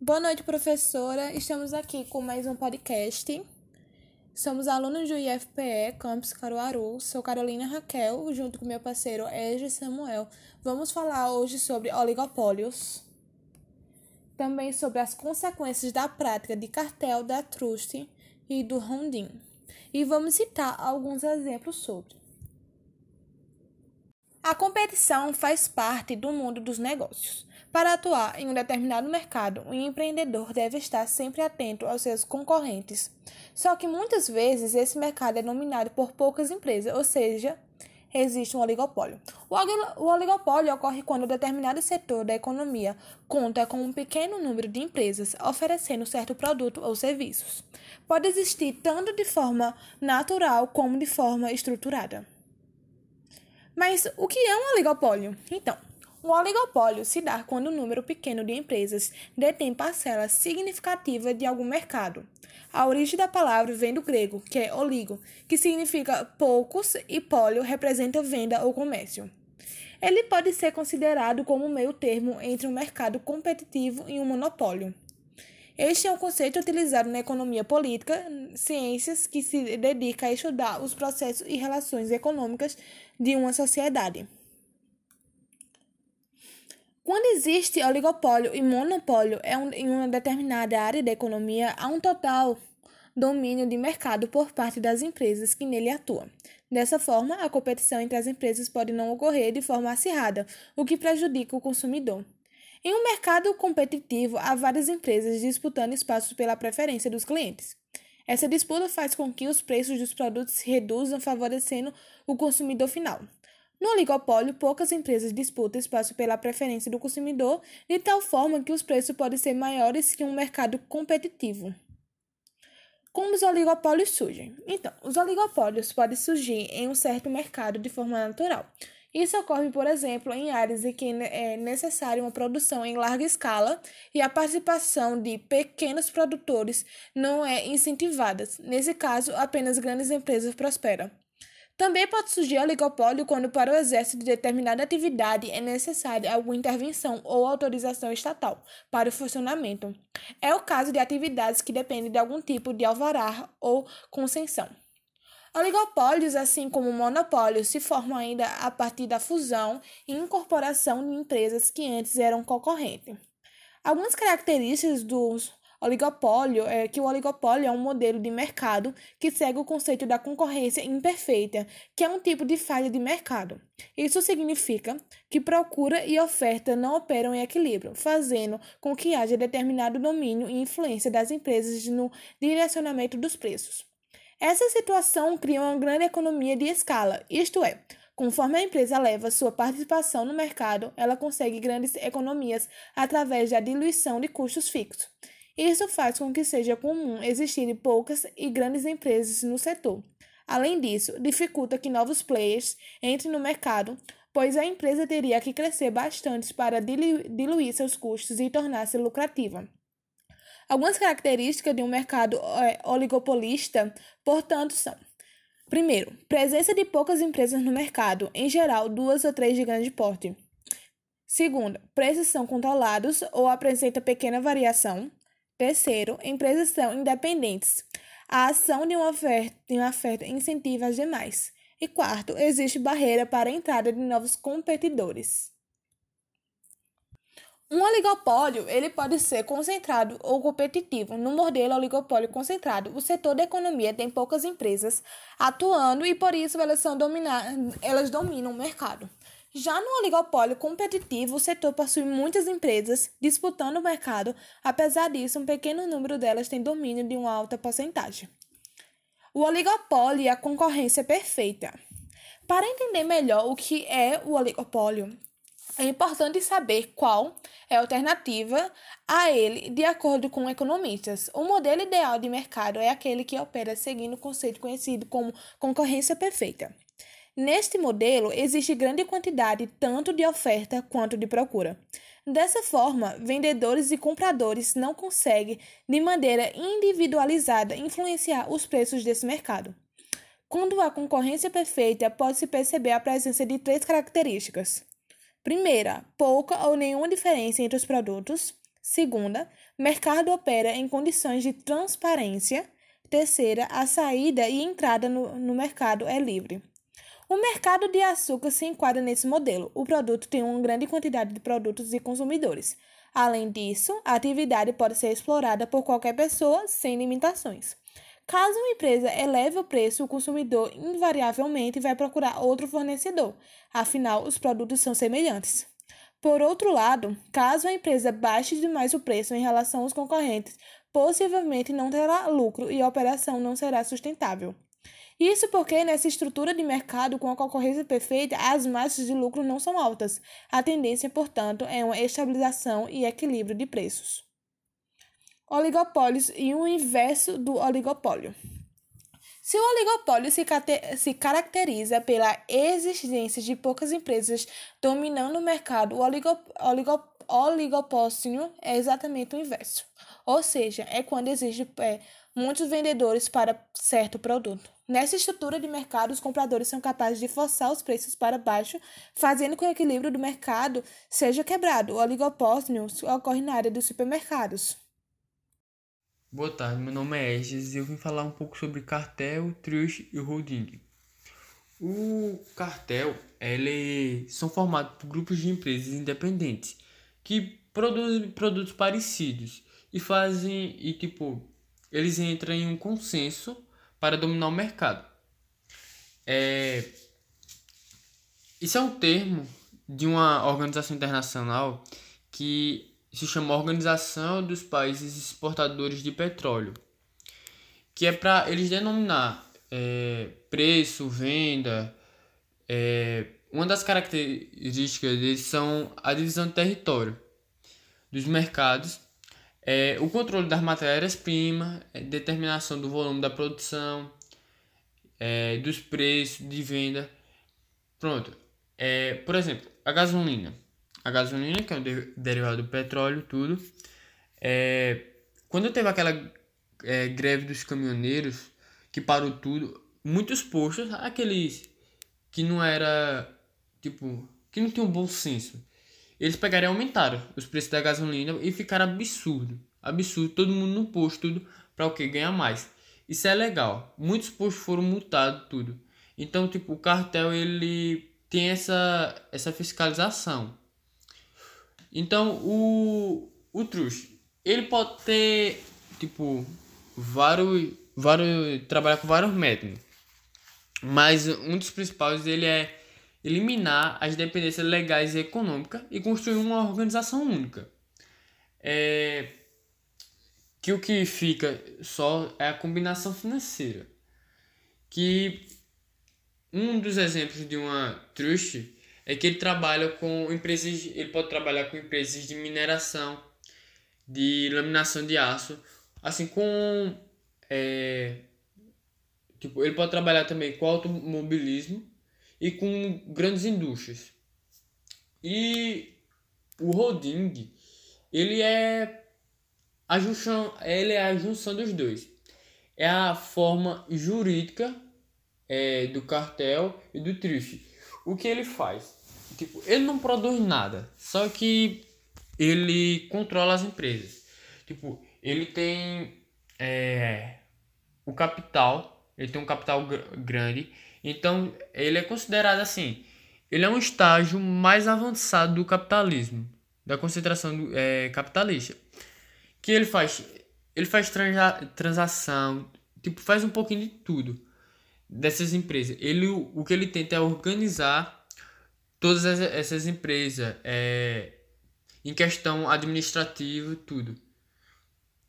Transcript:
Boa noite, professora. Estamos aqui com mais um podcast. Somos alunos do IFPE Campus Caruaru. Sou Carolina Raquel, junto com meu parceiro Edge Samuel. Vamos falar hoje sobre oligopólios. Também sobre as consequências da prática de cartel da Trust e do Rondin. E vamos citar alguns exemplos sobre. A competição faz parte do mundo dos negócios. Para atuar em um determinado mercado, o empreendedor deve estar sempre atento aos seus concorrentes. Só que muitas vezes esse mercado é dominado por poucas empresas, ou seja, existe um oligopólio. O oligopólio ocorre quando determinado setor da economia conta com um pequeno número de empresas oferecendo certo produto ou serviços. Pode existir tanto de forma natural como de forma estruturada. Mas o que é um oligopólio? Então, o oligopólio se dá quando um número pequeno de empresas detém parcela significativa de algum mercado. A origem da palavra vem do grego, que é oligo, que significa poucos, e pólio representa venda ou comércio. Ele pode ser considerado como um meio termo entre um mercado competitivo e um monopólio. Este é um conceito utilizado na economia política, ciências que se dedica a estudar os processos e relações econômicas de uma sociedade. Quando existe oligopólio e monopólio é em uma determinada área da economia, há um total domínio de mercado por parte das empresas que nele atuam. Dessa forma, a competição entre as empresas pode não ocorrer de forma acirrada, o que prejudica o consumidor. Em um mercado competitivo, há várias empresas disputando espaços pela preferência dos clientes. Essa disputa faz com que os preços dos produtos se reduzam, favorecendo o consumidor final. No oligopólio, poucas empresas disputam espaço pela preferência do consumidor, de tal forma que os preços podem ser maiores que um mercado competitivo. Como os oligopólios surgem? Então, os oligopólios podem surgir em um certo mercado de forma natural. Isso ocorre, por exemplo, em áreas em que é necessária uma produção em larga escala e a participação de pequenos produtores não é incentivada. Nesse caso, apenas grandes empresas prosperam. Também pode surgir oligopólio quando, para o exército de determinada atividade, é necessária alguma intervenção ou autorização estatal para o funcionamento. É o caso de atividades que dependem de algum tipo de alvará ou concessão. Oligopólios, assim como monopólios, se formam ainda a partir da fusão e incorporação de empresas que antes eram concorrentes. Algumas características dos Oligopólio é que o oligopólio é um modelo de mercado que segue o conceito da concorrência imperfeita, que é um tipo de falha de mercado. Isso significa que procura e oferta não operam em equilíbrio, fazendo com que haja determinado domínio e influência das empresas no direcionamento dos preços. Essa situação cria uma grande economia de escala, isto é, Conforme a empresa leva sua participação no mercado, ela consegue grandes economias através da diluição de custos fixos. Isso faz com que seja comum existirem poucas e grandes empresas no setor. Além disso, dificulta que novos players entrem no mercado, pois a empresa teria que crescer bastante para diluir seus custos e tornar-se lucrativa. Algumas características de um mercado é, oligopolista, portanto, são: primeiro, presença de poucas empresas no mercado, em geral, duas ou três de grande porte. Segundo, preços são controlados ou apresentam pequena variação. Terceiro, empresas são independentes. A ação de uma oferta, de uma oferta incentiva as demais. E quarto, existe barreira para a entrada de novos competidores. Um oligopólio ele pode ser concentrado ou competitivo. No modelo oligopólio concentrado, o setor da economia tem poucas empresas atuando e por isso elas, são dominar, elas dominam o mercado. Já no oligopólio competitivo, o setor possui muitas empresas disputando o mercado, apesar disso, um pequeno número delas tem domínio de uma alta porcentagem. O oligopólio e a concorrência perfeita. Para entender melhor o que é o oligopólio, é importante saber qual é a alternativa a ele de acordo com economistas. O modelo ideal de mercado é aquele que opera seguindo o conceito conhecido como concorrência perfeita. Neste modelo, existe grande quantidade tanto de oferta quanto de procura. Dessa forma, vendedores e compradores não conseguem, de maneira individualizada, influenciar os preços desse mercado. Quando há concorrência perfeita, pode-se perceber a presença de três características. Primeira, pouca ou nenhuma diferença entre os produtos. Segunda, mercado opera em condições de transparência. Terceira, a saída e entrada no, no mercado é livre. O mercado de açúcar se enquadra nesse modelo. O produto tem uma grande quantidade de produtos e consumidores. Além disso, a atividade pode ser explorada por qualquer pessoa sem limitações. Caso uma empresa eleve o preço, o consumidor invariavelmente vai procurar outro fornecedor, afinal, os produtos são semelhantes. Por outro lado, caso a empresa baixe demais o preço em relação aos concorrentes, possivelmente não terá lucro e a operação não será sustentável. Isso porque nessa estrutura de mercado com a concorrência perfeita, as margens de lucro não são altas. A tendência, portanto, é uma estabilização e equilíbrio de preços. Oligopólios e o inverso do oligopólio. Se o oligopólio se, se, caracteriza pela existência de poucas empresas dominando o mercado, o oligo oligopólio é exatamente o inverso. Ou seja, é quando existe é, muitos vendedores para certo produto. Nessa estrutura de mercado, os compradores são capazes de forçar os preços para baixo, fazendo com que o equilíbrio do mercado seja quebrado. O oligopólio ocorre na área dos supermercados. Boa tarde, meu nome é Estes e eu vim falar um pouco sobre cartel, truste e holding. O cartel, ele são formados por grupos de empresas independentes que produzem produtos parecidos e fazem e tipo eles entram em um consenso para dominar o mercado. É, isso é um termo de uma organização internacional que se chama Organização dos Países Exportadores de Petróleo, que é para eles denominar é, preço, venda. É, uma das características deles são a divisão de território dos mercados é, o controle das matérias-primas, é, determinação do volume da produção, é, dos preços de venda. Pronto. É, por exemplo, a gasolina. A gasolina, que é um de derivado do petróleo, tudo. É, quando teve aquela é, greve dos caminhoneiros, que parou tudo, muitos postos, aqueles que não era, tipo, que não tinham um bom senso, eles pegaram e aumentaram os preços da gasolina e ficaram absurdo. Absurdo, todo mundo no posto, tudo para o que? Ganhar mais. Isso é legal. Muitos postos foram multados, tudo. Então, tipo, o cartel ele tem essa, essa fiscalização. Então, o, o truste, ele pode ter, tipo, vários, vários, trabalhar com vários métodos. Mas um dos principais ele é eliminar as dependências legais e econômicas e construir uma organização única. É, que o que fica só é a combinação financeira. Que um dos exemplos de uma trust é que ele trabalha com empresas, ele pode trabalhar com empresas de mineração, de laminação de aço, assim com é, tipo, ele pode trabalhar também com automobilismo e com grandes indústrias. E o holding, ele é a junção, ele é a junção dos dois. É a forma jurídica é, do cartel e do trife. O que ele faz? Tipo, ele não produz nada, só que ele controla as empresas. Tipo, ele tem é, o capital, ele tem um capital gr grande então, ele é considerado assim, ele é um estágio mais avançado do capitalismo, da concentração do, é, capitalista. Que ele faz, ele faz transa, transação, tipo, faz um pouquinho de tudo dessas empresas. Ele, o que ele tenta é organizar todas essas empresas é, em questão administrativa, tudo.